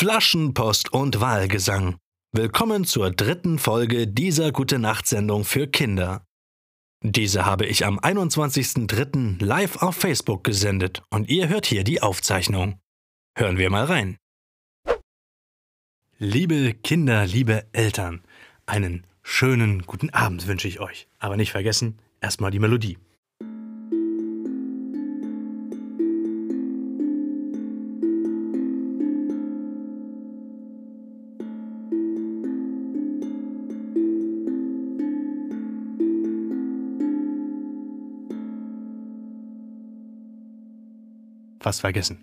Flaschenpost und Wahlgesang. Willkommen zur dritten Folge dieser Gute Nacht Sendung für Kinder. Diese habe ich am 21.03. live auf Facebook gesendet und ihr hört hier die Aufzeichnung. Hören wir mal rein. Liebe Kinder, liebe Eltern, einen schönen guten Abend wünsche ich euch. Aber nicht vergessen, erstmal die Melodie. Fast vergessen.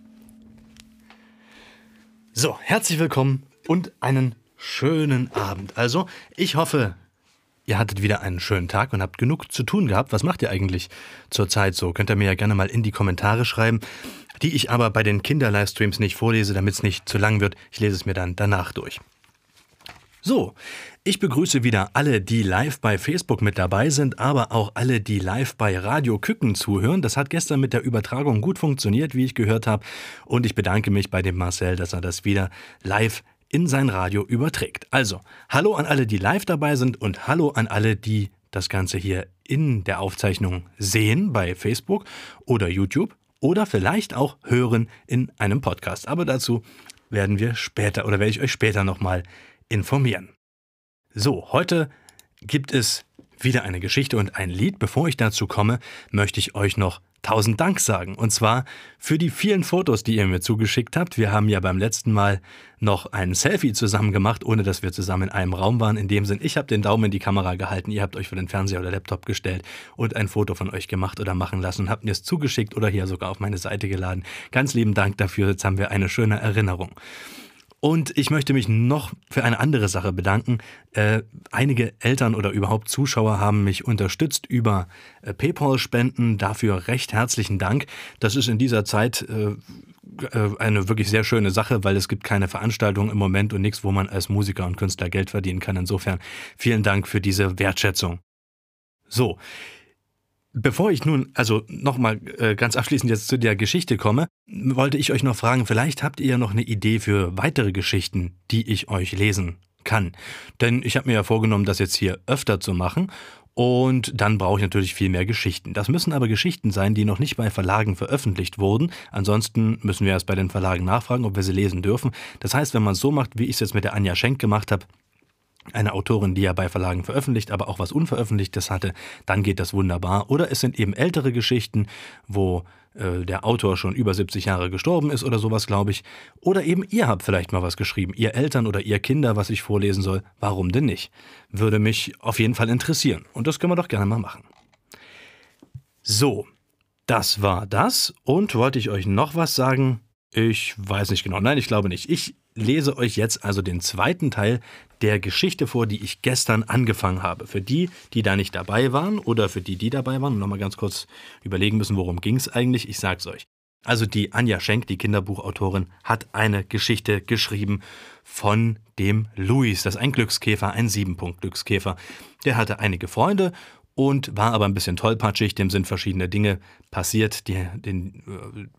So, herzlich willkommen und einen schönen Abend. Also, ich hoffe, ihr hattet wieder einen schönen Tag und habt genug zu tun gehabt. Was macht ihr eigentlich zurzeit so? Könnt ihr mir ja gerne mal in die Kommentare schreiben, die ich aber bei den Kinder-Livestreams nicht vorlese, damit es nicht zu lang wird. Ich lese es mir dann danach durch. So, ich begrüße wieder alle, die live bei Facebook mit dabei sind, aber auch alle, die live bei Radio Küken zuhören. Das hat gestern mit der Übertragung gut funktioniert, wie ich gehört habe. Und ich bedanke mich bei dem Marcel, dass er das wieder live in sein Radio überträgt. Also, hallo an alle, die live dabei sind und hallo an alle, die das Ganze hier in der Aufzeichnung sehen bei Facebook oder YouTube oder vielleicht auch hören in einem Podcast. Aber dazu werden wir später oder werde ich euch später nochmal informieren. So, heute gibt es wieder eine Geschichte und ein Lied. Bevor ich dazu komme, möchte ich euch noch tausend Dank sagen. Und zwar für die vielen Fotos, die ihr mir zugeschickt habt. Wir haben ja beim letzten Mal noch ein Selfie zusammen gemacht, ohne dass wir zusammen in einem Raum waren. In dem Sinn, ich habe den Daumen in die Kamera gehalten, ihr habt euch vor den Fernseher oder Laptop gestellt und ein Foto von euch gemacht oder machen lassen und habt mir es zugeschickt oder hier sogar auf meine Seite geladen. Ganz lieben Dank dafür. Jetzt haben wir eine schöne Erinnerung. Und ich möchte mich noch für eine andere Sache bedanken. Äh, einige Eltern oder überhaupt Zuschauer haben mich unterstützt über äh, PayPal-Spenden. Dafür recht herzlichen Dank. Das ist in dieser Zeit äh, äh, eine wirklich sehr schöne Sache, weil es gibt keine Veranstaltung im Moment und nichts, wo man als Musiker und Künstler Geld verdienen kann. Insofern vielen Dank für diese Wertschätzung. So, Bevor ich nun also nochmal äh, ganz abschließend jetzt zu der Geschichte komme, wollte ich euch noch fragen, vielleicht habt ihr ja noch eine Idee für weitere Geschichten, die ich euch lesen kann. Denn ich habe mir ja vorgenommen, das jetzt hier öfter zu machen und dann brauche ich natürlich viel mehr Geschichten. Das müssen aber Geschichten sein, die noch nicht bei Verlagen veröffentlicht wurden. Ansonsten müssen wir erst bei den Verlagen nachfragen, ob wir sie lesen dürfen. Das heißt, wenn man es so macht, wie ich es jetzt mit der Anja Schenk gemacht habe, eine Autorin, die ja bei Verlagen veröffentlicht, aber auch was Unveröffentlichtes hatte, dann geht das wunderbar. Oder es sind eben ältere Geschichten, wo äh, der Autor schon über 70 Jahre gestorben ist oder sowas, glaube ich. Oder eben ihr habt vielleicht mal was geschrieben, ihr Eltern oder ihr Kinder, was ich vorlesen soll. Warum denn nicht? Würde mich auf jeden Fall interessieren. Und das können wir doch gerne mal machen. So, das war das. Und wollte ich euch noch was sagen? Ich weiß nicht genau. Nein, ich glaube nicht. Ich lese euch jetzt also den zweiten Teil der Geschichte vor, die ich gestern angefangen habe. Für die, die da nicht dabei waren oder für die, die dabei waren nochmal ganz kurz überlegen müssen, worum ging es eigentlich, ich sag's euch. Also die Anja Schenk, die Kinderbuchautorin, hat eine Geschichte geschrieben von dem Luis. Das ist ein Glückskäfer, ein Siebenpunkt-Glückskäfer. Der hatte einige Freunde und war aber ein bisschen tollpatschig. Dem sind verschiedene Dinge passiert. Die, den,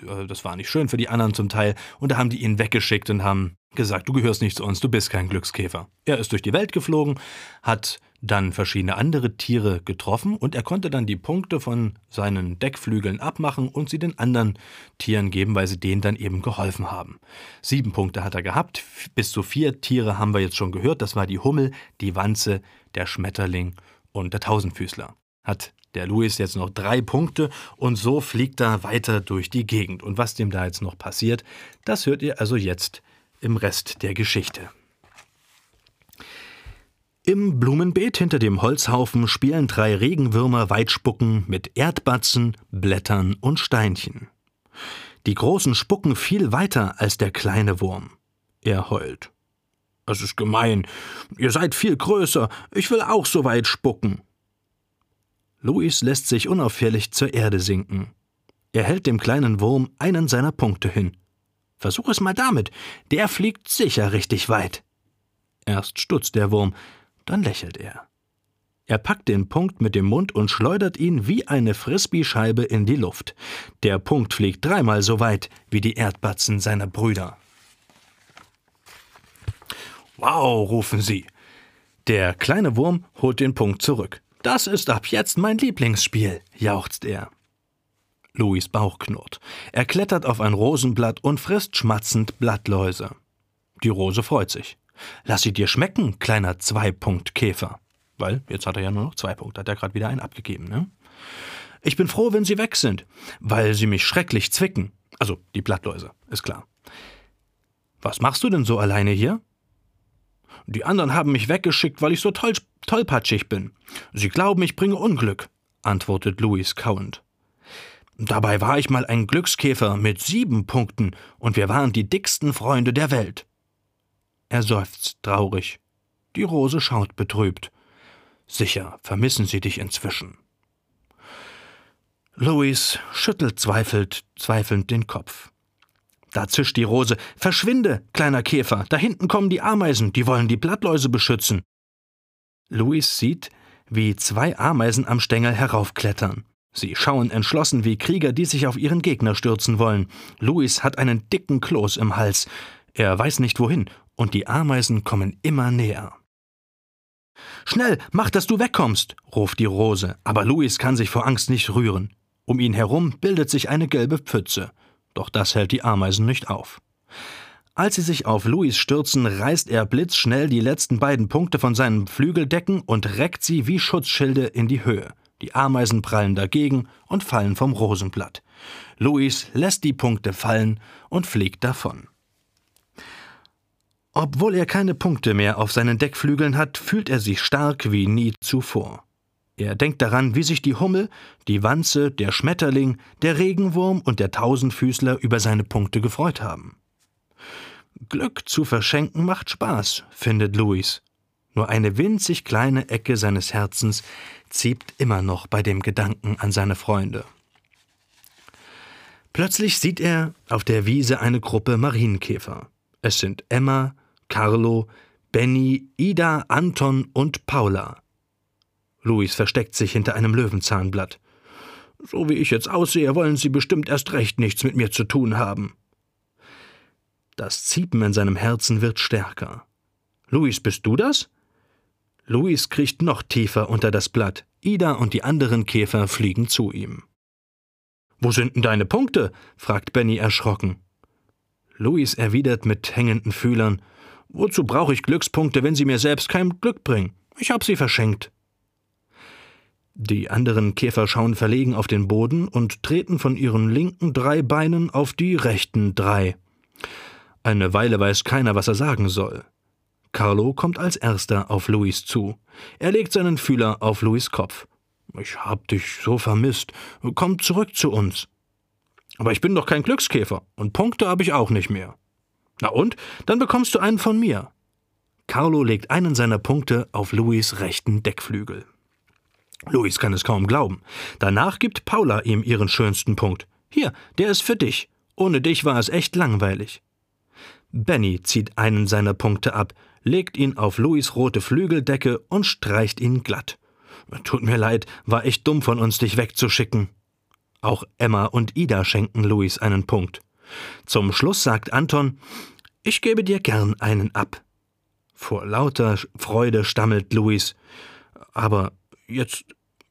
äh, das war nicht schön für die anderen zum Teil. Und da haben die ihn weggeschickt und haben gesagt, du gehörst nicht zu uns, du bist kein Glückskäfer. Er ist durch die Welt geflogen, hat dann verschiedene andere Tiere getroffen und er konnte dann die Punkte von seinen Deckflügeln abmachen und sie den anderen Tieren geben, weil sie denen dann eben geholfen haben. Sieben Punkte hat er gehabt, bis zu vier Tiere haben wir jetzt schon gehört, das war die Hummel, die Wanze, der Schmetterling und der Tausendfüßler. Hat der Louis jetzt noch drei Punkte und so fliegt er weiter durch die Gegend. Und was dem da jetzt noch passiert, das hört ihr also jetzt im Rest der Geschichte. Im Blumenbeet hinter dem Holzhaufen spielen drei Regenwürmer Weitspucken mit Erdbatzen, Blättern und Steinchen. Die großen spucken viel weiter als der kleine Wurm. Er heult. Es ist gemein. Ihr seid viel größer. Ich will auch so weit spucken. Louis lässt sich unauffällig zur Erde sinken. Er hält dem kleinen Wurm einen seiner Punkte hin. Versuch es mal damit. Der fliegt sicher richtig weit. Erst stutzt der Wurm, dann lächelt er. Er packt den Punkt mit dem Mund und schleudert ihn wie eine Frisbee-Scheibe in die Luft. Der Punkt fliegt dreimal so weit wie die Erdbatzen seiner Brüder. Wow, rufen sie. Der kleine Wurm holt den Punkt zurück. Das ist ab jetzt mein Lieblingsspiel, jauchzt er. Louis Bauch knurrt. Er klettert auf ein Rosenblatt und frisst schmatzend Blattläuse. Die Rose freut sich. Lass sie dir schmecken, kleiner Zwei-Punkt-Käfer. Weil jetzt hat er ja nur noch zwei Punkte, hat er gerade wieder einen abgegeben, ne? Ich bin froh, wenn sie weg sind, weil sie mich schrecklich zwicken. Also die Blattläuse, ist klar. Was machst du denn so alleine hier? Die anderen haben mich weggeschickt, weil ich so toll, tollpatschig bin. Sie glauben, ich bringe Unglück, antwortet Louis kauend. Dabei war ich mal ein Glückskäfer mit sieben Punkten und wir waren die dicksten Freunde der Welt. Er seufzt traurig. Die Rose schaut betrübt. Sicher vermissen sie dich inzwischen. Louis schüttelt zweifelt, zweifelnd den Kopf. Da zischt die Rose. Verschwinde, kleiner Käfer, da hinten kommen die Ameisen, die wollen die Blattläuse beschützen. Louis sieht, wie zwei Ameisen am Stängel heraufklettern. Sie schauen entschlossen wie Krieger, die sich auf ihren Gegner stürzen wollen. Louis hat einen dicken Kloß im Hals. Er weiß nicht wohin, und die Ameisen kommen immer näher. Schnell, mach, dass du wegkommst, ruft die Rose, aber Louis kann sich vor Angst nicht rühren. Um ihn herum bildet sich eine gelbe Pfütze. Doch das hält die Ameisen nicht auf. Als sie sich auf Louis stürzen, reißt er blitzschnell die letzten beiden Punkte von seinen Flügeldecken und reckt sie wie Schutzschilde in die Höhe. Die Ameisen prallen dagegen und fallen vom Rosenblatt. Louis lässt die Punkte fallen und fliegt davon. Obwohl er keine Punkte mehr auf seinen Deckflügeln hat, fühlt er sich stark wie nie zuvor. Er denkt daran, wie sich die Hummel, die Wanze, der Schmetterling, der Regenwurm und der Tausendfüßler über seine Punkte gefreut haben. Glück zu verschenken macht Spaß, findet Louis. Nur eine winzig kleine Ecke seines Herzens zieht immer noch bei dem Gedanken an seine Freunde. Plötzlich sieht er auf der Wiese eine Gruppe Marienkäfer. Es sind Emma, Carlo, Benny, Ida, Anton und Paula. Luis versteckt sich hinter einem Löwenzahnblatt. So wie ich jetzt aussehe, wollen Sie bestimmt erst recht nichts mit mir zu tun haben. Das Ziepen in seinem Herzen wird stärker. Luis, bist du das? Luis kriecht noch tiefer unter das Blatt. Ida und die anderen Käfer fliegen zu ihm. Wo sind denn deine Punkte? fragt Benny erschrocken. Luis erwidert mit hängenden Fühlern: Wozu brauche ich Glückspunkte, wenn sie mir selbst kein Glück bringen? Ich hab sie verschenkt. Die anderen Käfer schauen verlegen auf den Boden und treten von ihren linken drei Beinen auf die rechten drei. Eine Weile weiß keiner, was er sagen soll. Carlo kommt als erster auf Louis zu. Er legt seinen Fühler auf Louis Kopf. Ich hab dich so vermisst. Komm zurück zu uns. Aber ich bin doch kein Glückskäfer und Punkte habe ich auch nicht mehr. Na und? Dann bekommst du einen von mir. Carlo legt einen seiner Punkte auf Louis rechten Deckflügel. Louis kann es kaum glauben. Danach gibt Paula ihm ihren schönsten Punkt. Hier, der ist für dich. Ohne dich war es echt langweilig. Benny zieht einen seiner Punkte ab, legt ihn auf Louis rote Flügeldecke und streicht ihn glatt. Tut mir leid, war echt dumm von uns, dich wegzuschicken. Auch Emma und Ida schenken Louis einen Punkt. Zum Schluss sagt Anton, ich gebe dir gern einen ab. Vor lauter Freude stammelt Louis, aber jetzt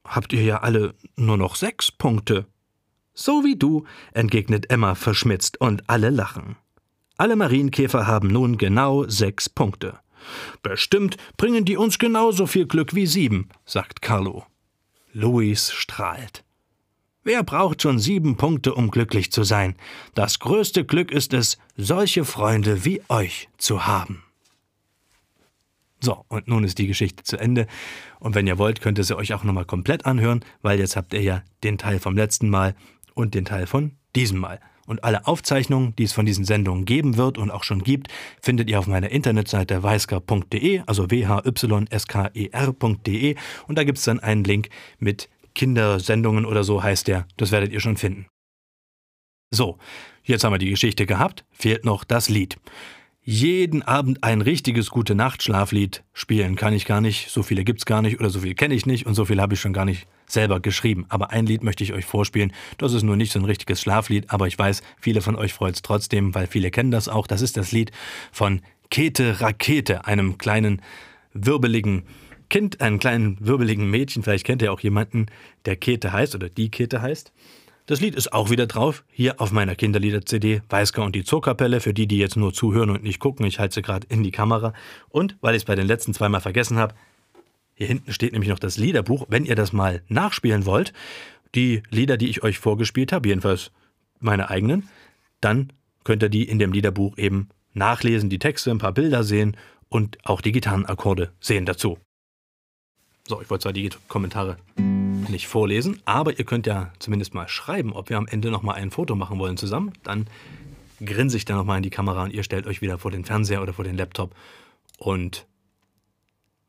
habt ihr ja alle nur noch sechs Punkte. So wie du, entgegnet Emma verschmitzt, und alle lachen. Alle Marienkäfer haben nun genau sechs Punkte. Bestimmt bringen die uns genauso viel Glück wie sieben, sagt Carlo. Louis strahlt. Wer braucht schon sieben Punkte, um glücklich zu sein? Das größte Glück ist es, solche Freunde wie euch zu haben. So, und nun ist die Geschichte zu Ende. Und wenn ihr wollt, könnt ihr sie euch auch nochmal komplett anhören, weil jetzt habt ihr ja den Teil vom letzten Mal und den Teil von diesem Mal. Und alle Aufzeichnungen, die es von diesen Sendungen geben wird und auch schon gibt, findet ihr auf meiner Internetseite weisker.de, also w-h-y-s-k-e-r.de. Und da gibt es dann einen Link mit Kindersendungen oder so heißt der. Das werdet ihr schon finden. So, jetzt haben wir die Geschichte gehabt, fehlt noch das Lied. Jeden Abend ein richtiges gute Nacht-Schlaflied spielen kann ich gar nicht, so viele gibt's gar nicht oder so viel kenne ich nicht und so viel habe ich schon gar nicht selber geschrieben. Aber ein Lied möchte ich euch vorspielen. Das ist nur nicht so ein richtiges Schlaflied, aber ich weiß, viele von euch freut es trotzdem, weil viele kennen das auch. Das ist das Lied von Käthe Rakete, einem kleinen, wirbeligen Kind, einem kleinen, wirbeligen Mädchen. Vielleicht kennt ihr auch jemanden, der Käthe heißt oder die Käthe heißt. Das Lied ist auch wieder drauf, hier auf meiner Kinderlieder-CD, Weißger und die Zookapelle, für die, die jetzt nur zuhören und nicht gucken. Ich halte sie gerade in die Kamera. Und, weil ich es bei den letzten zweimal vergessen habe, hier hinten steht nämlich noch das Liederbuch. Wenn ihr das mal nachspielen wollt, die Lieder, die ich euch vorgespielt habe, jedenfalls meine eigenen, dann könnt ihr die in dem Liederbuch eben nachlesen, die Texte, ein paar Bilder sehen und auch die Gitarrenakkorde sehen dazu. So, ich wollte zwar die Kommentare nicht vorlesen, aber ihr könnt ja zumindest mal schreiben, ob wir am Ende nochmal ein Foto machen wollen zusammen. Dann grinse ich da nochmal in die Kamera und ihr stellt euch wieder vor den Fernseher oder vor den Laptop und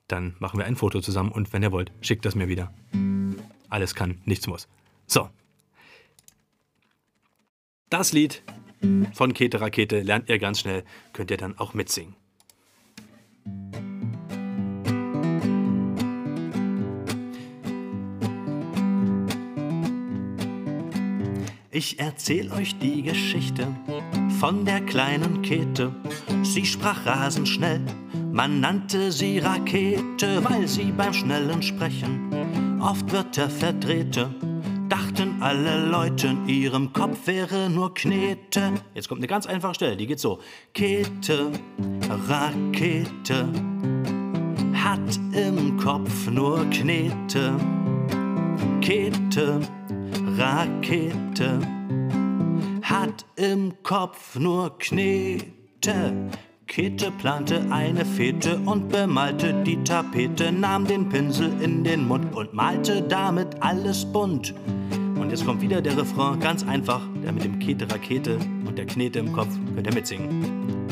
dann machen wir ein Foto zusammen und wenn ihr wollt, schickt das mir wieder. Alles kann, nichts muss. So. Das Lied von Kete Rakete lernt ihr ganz schnell, könnt ihr dann auch mitsingen. Ich erzähl euch die Geschichte von der kleinen Käthe. Sie sprach rasend schnell, man nannte sie Rakete, weil sie beim schnellen Sprechen oft Wörter verdrehte. Dachten alle Leute, in ihrem Kopf wäre nur Knete. Jetzt kommt eine ganz einfache Stelle, die geht so. Käthe, Rakete, hat im Kopf nur Knete. Käthe, Rakete hat im Kopf nur Knete. Käthe plante eine Fete und bemalte die Tapete, nahm den Pinsel in den Mund und malte damit alles bunt. Und jetzt kommt wieder der Refrain, ganz einfach, der mit dem Käthe Rakete und der Knete im Kopf, könnt ihr mitsingen.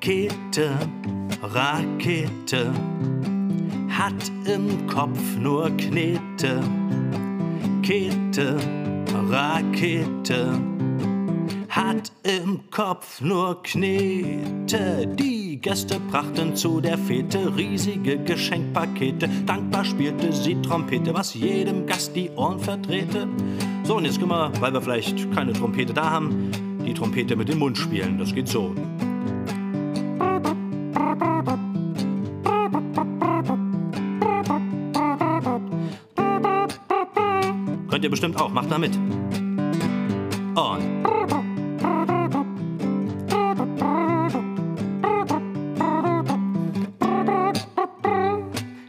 Käthe Rakete hat im Kopf nur Knete. Rakete, Rakete hat im Kopf nur Knete. Die Gäste brachten zu der Fete riesige Geschenkpakete. Dankbar spielte sie Trompete, was jedem Gast die Ohren verdrehte. So, und jetzt können wir, weil wir vielleicht keine Trompete da haben, die Trompete mit dem Mund spielen. Das geht so. Ihr bestimmt auch, macht da mit. Und.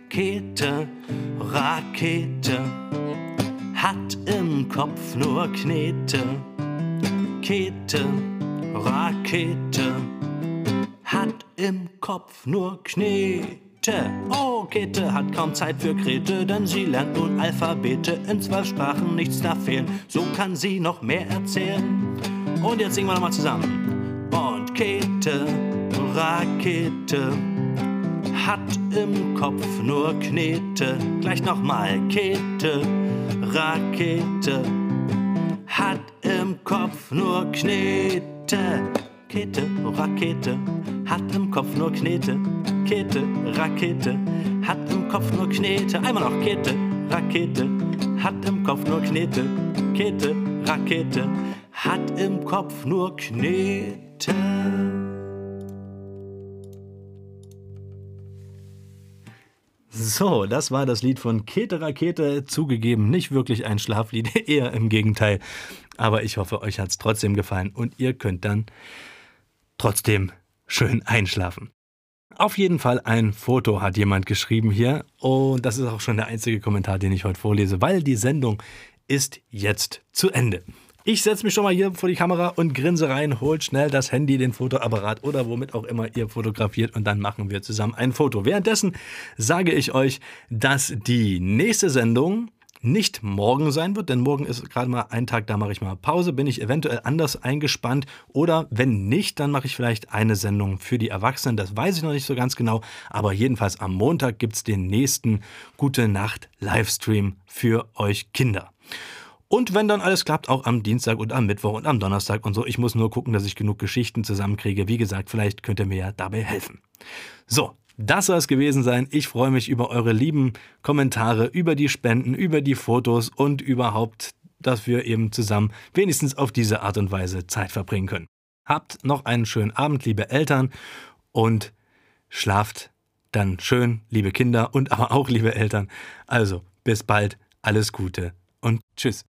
Kete, Rakete, hat im Kopf nur Knete. Kete, Rakete, hat im Kopf nur Knete. Käthe. Oh, Käthe hat kaum Zeit für Krete, denn sie lernt nun Alphabete in zwölf Sprachen, nichts da fehlen. So kann sie noch mehr erzählen. Und jetzt singen wir nochmal zusammen. Und Käthe, Rakete, hat im Kopf nur Knete. Gleich nochmal. Käthe, Rakete, hat im Kopf nur Knete. Käthe, Rakete, hat im Kopf nur Knete. Käthe, Rakete, hat im Kopf nur Knete. Einmal noch Käthe, Rakete, hat im Kopf nur Knete. Käthe, Rakete, hat im Kopf nur Knete. So, das war das Lied von Kete Rakete. Zugegeben, nicht wirklich ein Schlaflied, eher im Gegenteil. Aber ich hoffe, euch hat es trotzdem gefallen und ihr könnt dann trotzdem schön einschlafen. Auf jeden Fall ein Foto hat jemand geschrieben hier und das ist auch schon der einzige Kommentar, den ich heute vorlese, weil die Sendung ist jetzt zu Ende. Ich setze mich schon mal hier vor die Kamera und grinse rein, holt schnell das Handy, den Fotoapparat oder womit auch immer ihr fotografiert und dann machen wir zusammen ein Foto. Währenddessen sage ich euch, dass die nächste Sendung nicht morgen sein wird, denn morgen ist gerade mal ein Tag, da mache ich mal Pause, bin ich eventuell anders eingespannt oder wenn nicht, dann mache ich vielleicht eine Sendung für die Erwachsenen, das weiß ich noch nicht so ganz genau, aber jedenfalls am Montag gibt es den nächsten Gute Nacht Livestream für euch Kinder. Und wenn dann alles klappt, auch am Dienstag und am Mittwoch und am Donnerstag und so. Ich muss nur gucken, dass ich genug Geschichten zusammenkriege. Wie gesagt, vielleicht könnt ihr mir ja dabei helfen. So, das soll es gewesen sein. Ich freue mich über eure lieben Kommentare, über die Spenden, über die Fotos und überhaupt, dass wir eben zusammen wenigstens auf diese Art und Weise Zeit verbringen können. Habt noch einen schönen Abend, liebe Eltern, und schlaft dann schön, liebe Kinder und aber auch liebe Eltern. Also, bis bald, alles Gute und tschüss.